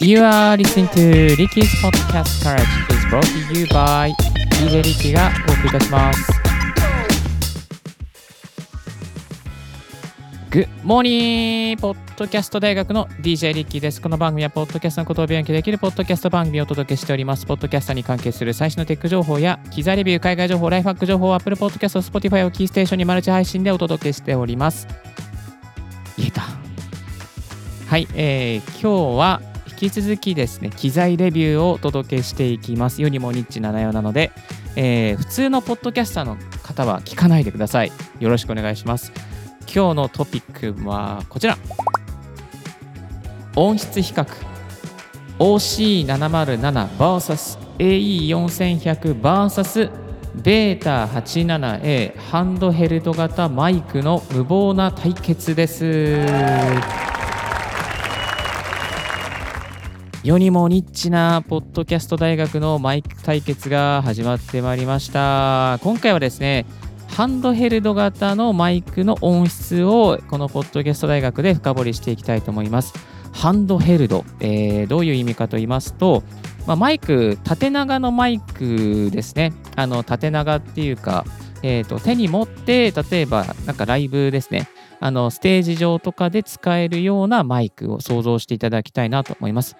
You are listening to Ricky's Podcast Courage is brought to you by DJ Ricky がお送りいたします。Good morning! ポッドキャスト大学の DJ リッキーです。この番組はポッドキャストのことを勉強できるポッドキャスト番組をお届けしております。ポッドキャストに関係する最新のテック情報や機材レビュー、海外情報、ライフハック情報 Apple Podcast、Spotify をキーステーションにマルチ配信でお届けしております。言えた。はい、えー、今日は引き続きですね、機材レビューをお届けしていきます。世にもニッチな内容なので、えー普通のポッドキャスターの方は聞かないでください。よろしくお願いします。今日のトピックはこちら。音質比較 OC707vs AE4100vs ベータ 87A ハンドヘルド型マイクの無謀な対決です。世にもニッチなポッドキャスト大学のマイク対決が始まってまいりました。今回はですね、ハンドヘルド型のマイクの音質をこのポッドキャスト大学で深掘りしていきたいと思います。ハンドヘルド、えーどういう意味かと言いますと、まあ、マイク、縦長のマイクですね。あの縦長っていうか、えーと手に持って、例えばなんかライブですね。あのステージ上とかで使えるようなマイクを想像していただきたいなと思います。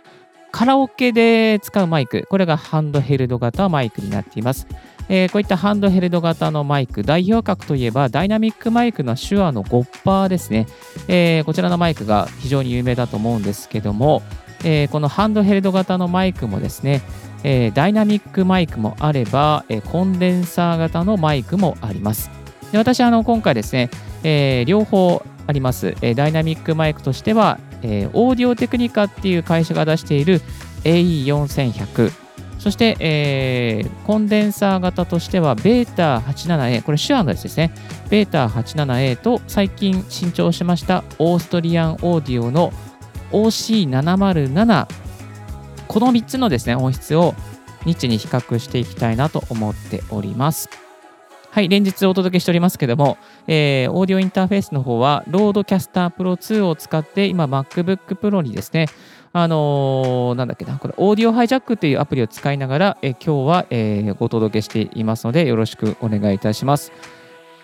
カラオケで使うマイク、これがハンドヘルド型マイクになっています。えーこういったハンドヘルド型のマイク、代表格といえばダイナミックマイクの手話のゴッパーですね。えーこちらのマイクが非常に有名だと思うんですけども、えーこのハンドヘルド型のマイクもですね、えーダイナミックマイクもあれば、えーコンデンサー型のマイクもあります。で私あの今回ですね、えー両方あります、えーダイナミックマイクとしては、えーオーディオテクニカっていう会社が出している AE4100 そして、えーコンデンサー型としてはベータ 87A これ手話のやつですね。ベータ 87A と最近新調しましたオーストリアンオーディオの OC707 この3つのですね音質をニッチに比較していきたいなと思っております。はい、連日お届けしておりますけども、えーオーディオインターフェースの方は、ロードキャスター Pro 2を使って、今、MacBook Pro にですね、あのーなんだっけな、これ、オーディオハイジャックというアプリを使いながら、えー今日は、えーご届けしていますので、よろしくお願いいたします。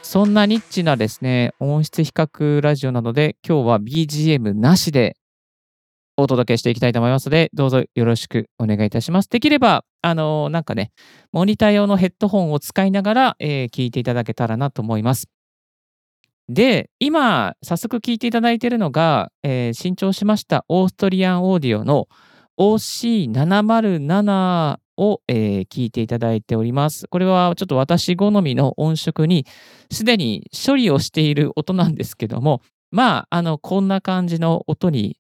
そんなニッチなですね、音質比較ラジオなので、今日は BGM なしでお届けしていきたいと思いますので、どうぞよろしくお願いいたします。できれば、あのーなんかね、モニター用のヘッドホンを使いながら、えー聞いていただけたらなと思います。で、今、早速聞いていただいているのが、えー新調しましたオーストリアンオーディオの OC707 を、えー聞いていただいております。これはちょっと私好みの音色にすでに処理をしている音なんですけども、まあ、あの、こんな感じの音に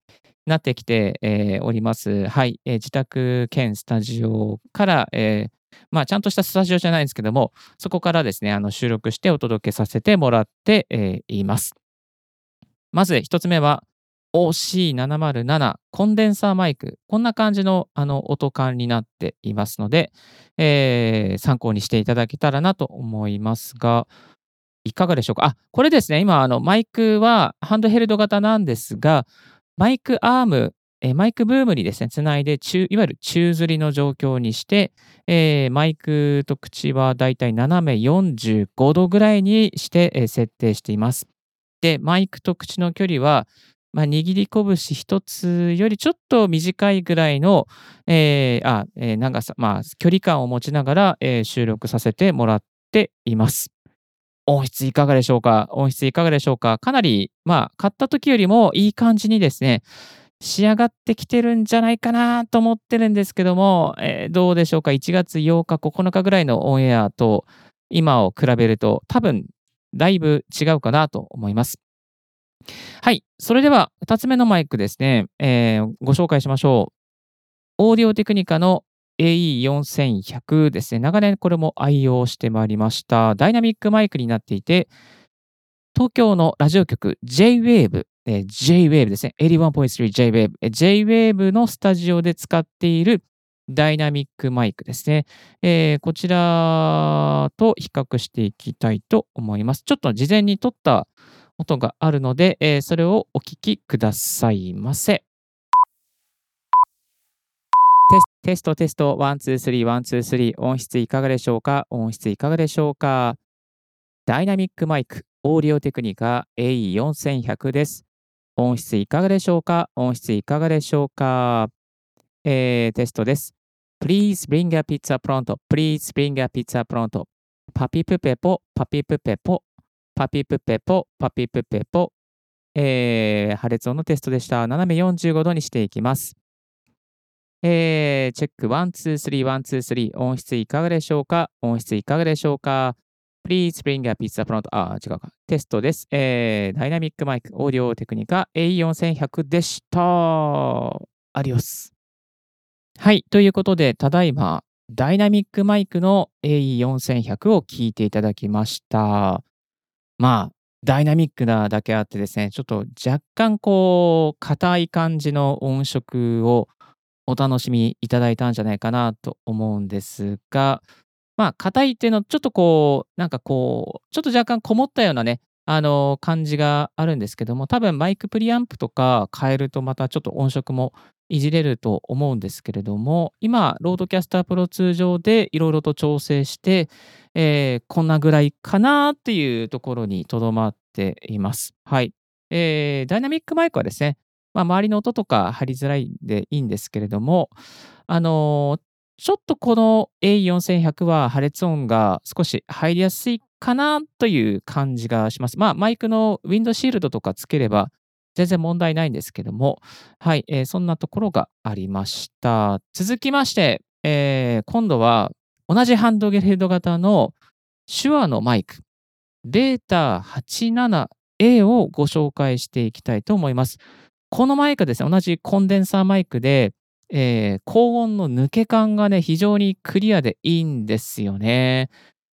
なってきて、えーおります。はい、えー自宅兼スタジオから、えーまあ、ちゃんとしたスタジオじゃないんですけども、そこからですね、あの収録してお届けさせてもらって、えいます。まず一つ目は OC707 コンデンサーマイク。こんな感じのあの音感になっていますので、えー参考にしていただけたらなと思いますが、いかがでしょうか？あ、これですね、今、あのマイクはハンドヘルド型なんですが、マイクアーム、えマイクブームにですね、つないで中、いわゆる宙吊りの状況にして、えーマイクと口はだいたい斜め45度ぐらいにして、えー設定しています。で、マイクと口の距離は、まあ、握り拳一つよりちょっと短いぐらいの、えーあえ長さ、まあ、距離感を持ちながら、え収録させてもらっています。音質いかがでしょうか？音質いかがでしょうか？かなり、まあ、買った時よりもいい感じにですね、仕上がってきてるんじゃないかなと思ってるんですけども、えーどうでしょうか ?1 月8日、9日ぐらいのオンエアと今を比べると多分だいぶ違うかなと思います。はい。それでは2つ目のマイクですね、えーご紹介しましょう。オーディオテクニカの AE4100 ですね。長年これも愛用してまいりました。ダイナミックマイクになっていて、東京のラジオ局 J-Wave、えー J-Wave ですね。81.3 J-Wave。J-Wave のスタジオで使っているダイナミックマイクですね。えーこちらと比較していきたいと思います。ちょっと事前に撮った音があるので、えー、それをお聞きくださいませ。テストテスト、 one、two、three、one、two、three、音質いかがでしょうか？音質いかがでしょうか？ダイナミックマイク、オーディオテクニカ AE4100 です。音質いかがでしょうか？音質いかがでしょうか？えー、テストです。Please bring a pizza pronto.Please bring a pizza pronto. パピプペポ、パピプペポ、パピプペポ、パピプペポ。えー、破裂音のテストでした。斜め45度にしていきます。えー、 check、one、two、three、one、two、three。音質いかがでしょうか？音質いかがでしょうか？Please bring a pizza pronto. あ、違うか。テストです。えー、ダイナミックマイク、オーディオテクニカ A4100 でした。 adiós。はい。ということで、ただいま、ダイナミックマイクの AE4100 を聞いていただきました。まあ、ダイナミックなだけあってですね、ちょっと若干こう、硬い感じの音色をお楽しみいただいたんじゃないかなと思うんですが、まあ、硬いっていうのはちょっとこう、なんかこう、ちょっと若干こもったようなね、あの、感じがあるんですけども、多分マイクプリアンプとか変えるとまたちょっと音色もいじれると思うんですけれども、今、ロードキャスタープロ通常でいろいろと調整して、えー、こんなぐらいかなっていうところにとどまっています。はい。えー、ダイナミックマイクはですね、まあ、周りの音とか入りづらいんでいいんですけれども、あの、ちょっとこの A4100 は破裂音が少し入りやすいかなという感じがします。まあ、マイクのウィンドシールドとかつければ全然問題ないんですけども、はい、えー、そんなところがありました。続きまして、えー、今度は同じハンドゲヘッド型の手話のマイク、ベータ 87A をご紹介していきたいと思います。このマイクですね、同じコンデンサーマイクで、えー、高音の抜け感がね、非常にクリアでいいんですよね。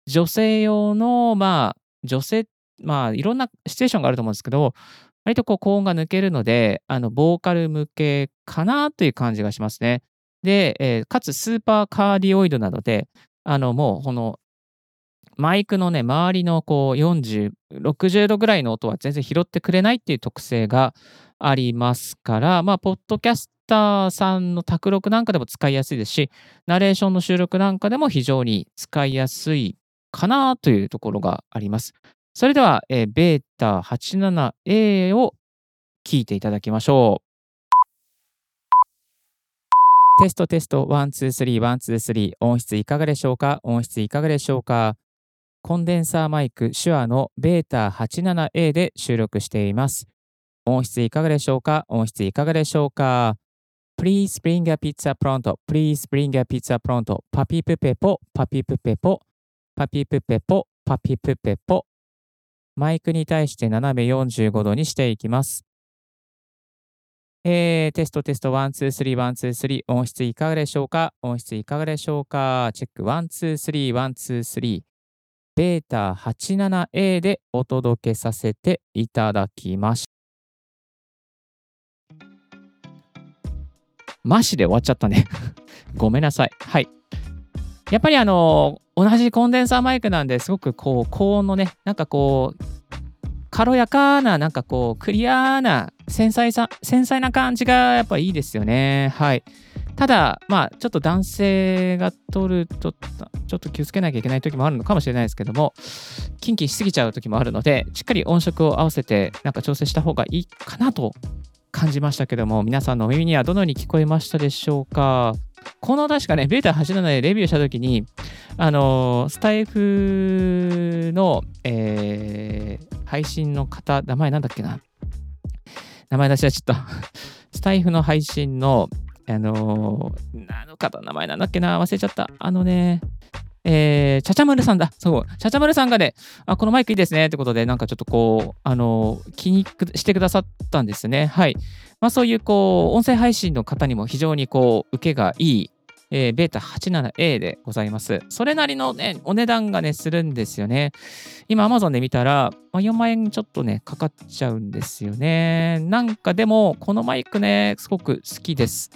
女性用の、まあ、女性、まあ、いろんなシチュエーションがあると思うんですけど、割とこう高音が抜けるので、あの、ボーカル向けかなという感じがしますね。で、えー、かつスーパーカーディオイドなので、あの、もうこのマイクのね、周りのこう40、60度ぐらいの音は全然拾ってくれないっていう特性がありますから、まあ、ポッドキャスターさんの卓録なんかでも使いやすいですし、ナレーションの収録なんかでも非常に使いやすいかなというところがあります。それでは、えー、ベータ 87A を聞いていただきましょう。テストテスト、 one、two、three、one、two、three。音質いかがでしょうか？音質いかがでしょうか？コンデンサーマイク、 Shure のベータ 87A で収録しています。音質いかがでしょうか？音質いかがでしょうか？Please bring a pizza pronto.Please bring a pizza pronto. パピプペポ、パピプペポ、パピプペポ、パピプペポ。マイクに対して斜め45度にしていきます。えー、テストテスト、 one、two、three、one、two、three。音質いかがでしょうか？音質いかがでしょうか？ check、one、two、three、one、two、three。ベータ 87A でお届けさせていただきました。マシで終わっちゃったね ごめんなさい。はい。やっぱりあの同じコンデンサーマイクなんですごくこう高音のねなんかこう軽やかななんかこうクリアな繊細さ繊細な感じがやっぱいいですよねはいただまあちょっと男性が取るとちょっと気をつけなきゃいけない時もあるのかもしれないですけどもキンキンしすぎちゃう時もあるのでしっかり音色を合わせてなんか調整した方がいいかなと感じましたけども皆さんのお耳にはどのように聞こえましたでしょうか？この確かね、ベータ87でレビューしたときに、あのスタイフの、えー、配信の方、名前なんだっけな？名前出しはちょっと。スタイフの配信の、あのあの方の、名前なんだっけな忘れちゃった。あのね、えー、ちゃちゃまるさんだ。そう。ちゃちゃまるさんがね、あ、このマイクいいですねってことで、なんかちょっとこう、あの気にしてくださったんですね。はい。まあ、そういうこう音声配信の方にも非常にこう受けがいい、えー、ベータ 87A でございます。それなりのね、お値段がね、するんですよね。今 Amazon で見たら、まあ、4万円ちょっとね、かかっちゃうんですよね。なんかでも、このマイクね、すごく好きです。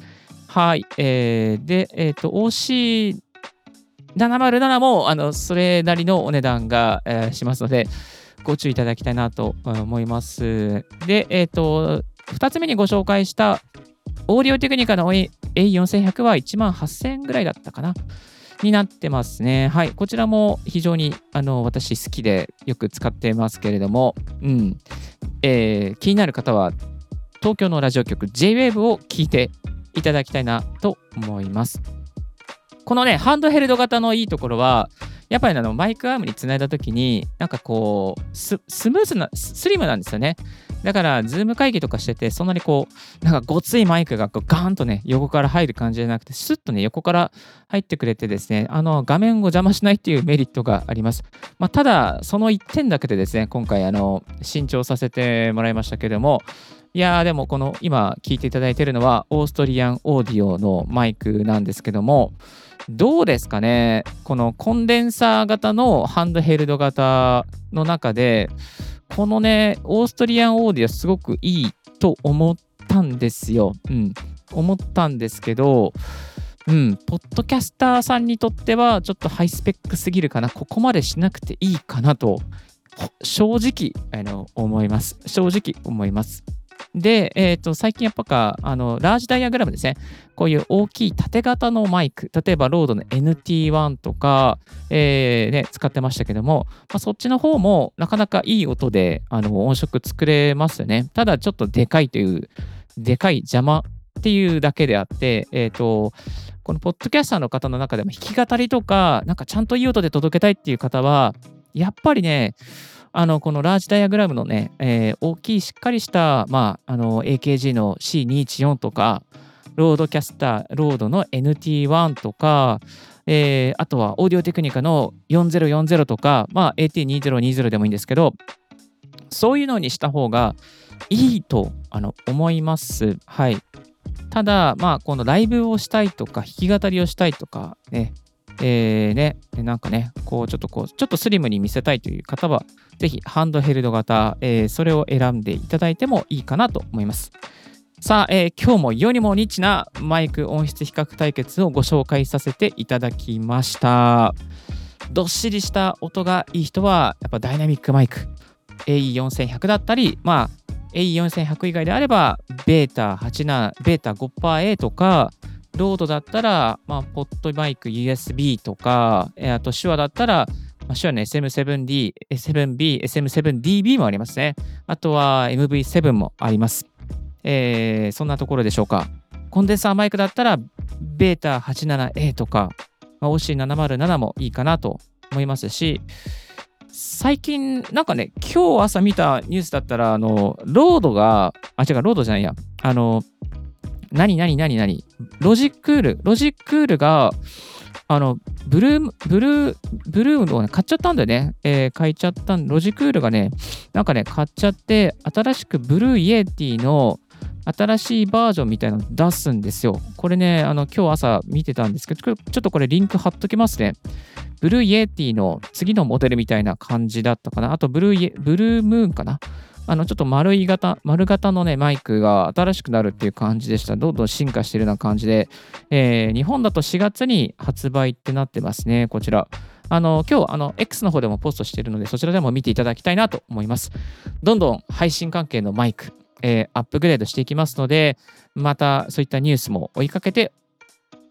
はい。えー、で、えっ、ー、と、OC707 も、あの、それなりのお値段が、えー、しますので、ご注意いただきたいなと思います。で、えっ、ー、と、2つ目にご紹介したオーディオテクニカの A4100 は1万8000円ぐらいだったかな。になってますね。はい。こちらも非常にあの私好きでよく使ってますけれども、うん。えー、気になる方は東京のラジオ局 JWAVE を聞いていただきたいなと思います。このね、ハンドヘルド型のいいところは、やっぱりあのマイクアームにつないだときに、なんかこうス、スムーズな、スリムなんですよね。だから、ズーム会議とかしてて、そんなにこう、なんかごついマイクがこうガーンとね、横から入る感じじゃなくて、スッとね、横から入ってくれてですね、あの、画面を邪魔しないっていうメリットがあります。まあ、ただ、その1点だけでですね、今回、あの、新調させてもらいましたけども、いやーでもこの今聞いていただいているのはオーストリアンオーディオのマイクなんですけどもどうですかね？このコンデンサー型のハンドヘルド型の中でこのねオーストリアンオーディオすごくいいと思ったんですよ。うん。思ったんですけどうん、ポッドキャスターさんにとってはちょっとハイスペックすぎるかな、ここまでしなくていいかなと、正直あの思います。正直思います。で、えーと、最近やっぱかあのラージダイアグラムですね。こういう大きい縦型のマイク、例えばロードの NT1 とか、えーね、使ってましたけども、まあ、そっちの方もなかなかいい音であの音色作れますよね。ただちょっとでかいという、でかい邪魔っていうだけであって、えっ、ー、と、このポッドキャスターの方の中でも弾き語りとか、なんかちゃんといい音で届けたいっていう方は、やっぱりね、あの、このラージダイアグラムのね、えー、大きいしっかりした、まあ、の、AKG の C214 とか、ロードキャスター、ロードの NT1 とか、えー、あとはオーディオテクニカの4040とか、まあ、AT2020 でもいいんですけど、そういうのにした方がいいとあの思います。はい。ただ、まあ、このライブをしたいとか、弾き語りをしたいとか、ね、えー、ね、なんかね、こう、ちょっとこう、ちょっとスリムに見せたいという方は、ぜひハンドヘルド型、えー、それを選んでいただいてもいいかなと思います。さあ、えー、今日も世にもニッチなマイク音質比較対決をご紹介させていただきました。どっしりした音がいい人は、やっぱダイナミックマイク、AE4100 だったり、まあ、AE4100 以外であれば、ベータ87、ベータ 58A とか、ロードだったら、まあ、ポッドマイク USB とか、えあとシュアだったら、まあ、手話の SM7D、S7B、SM7DB もありますね。あとは MV7 もあります。えー、そんなところでしょうか。コンデンサーマイクだったら、ベータ 87A とか、まあ、OC707 もいいかなと思いますし、最近、なんかね、今日朝見たニュースだったら、あの、ロードが、あ、違う、ロードじゃないや、あの、何何何何？ロジックール、ロジックールが、あの、ブルー、ブルー、ブルーを、ね、買っちゃったんだよね。えー、買いちゃったロジクールがね、なんかね、買っちゃって、新しくブルーイエティの新しいバージョンみたいなの出すんですよ。これね、あの、今日朝見てたんですけど、ちょっとこれリンク貼っときますね。ブルーイエティの次のモデルみたいな感じだったかな。あとブルーイエ、ブルームーンかな。あの、ちょっと丸い型、丸型のね、マイクが新しくなるっていう感じでした。どんどん進化してるような感じで、えー、日本だと4月に発売ってなってますね、こちら。あの、今日、あの、X の方でもポストしてるので、そちらでも見ていただきたいなと思います。どんどん配信関係のマイク、えー、アップグレードしていきますので、またそういったニュースも追いかけて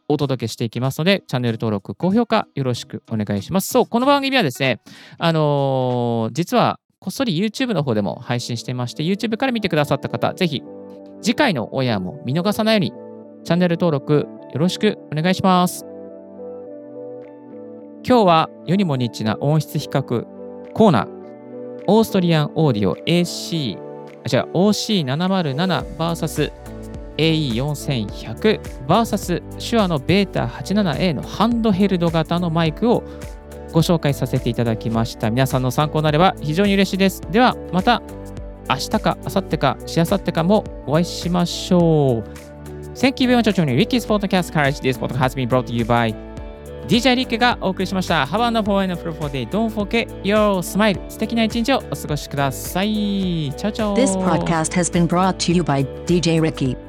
お届けしていきますので、チャンネル登録、高評価よろしくお願いします。そう、この番組はですね、あのー、実はこっそり YouTube の方でも配信してまして、YouTube から見てくださった方、ぜひ次回のオンエアも見逃さないように、チャンネル登録よろしくお願いします。今日は世にもニッチな音質比較コーナー、オーストリアンオーディオ AC、あ、違う、OC707vs AE4100vs 手話のベータ 87A のハンドヘルド型のマイクをご紹介させていただきました。皆さんの参考になれば非常に嬉しいです。ではまた明日か明後日かしあさってかもお会いしましょう。Thank you very much for joining Ricky's Podcast Courage. This podcast has been brought to you by DJ リックがお送りしました。Have a wonderful and fruitful day. Don't forget your smile. 素敵な一日をお過ごしください。チャオチャオ This podcast has been brought to you by DJ Ricky.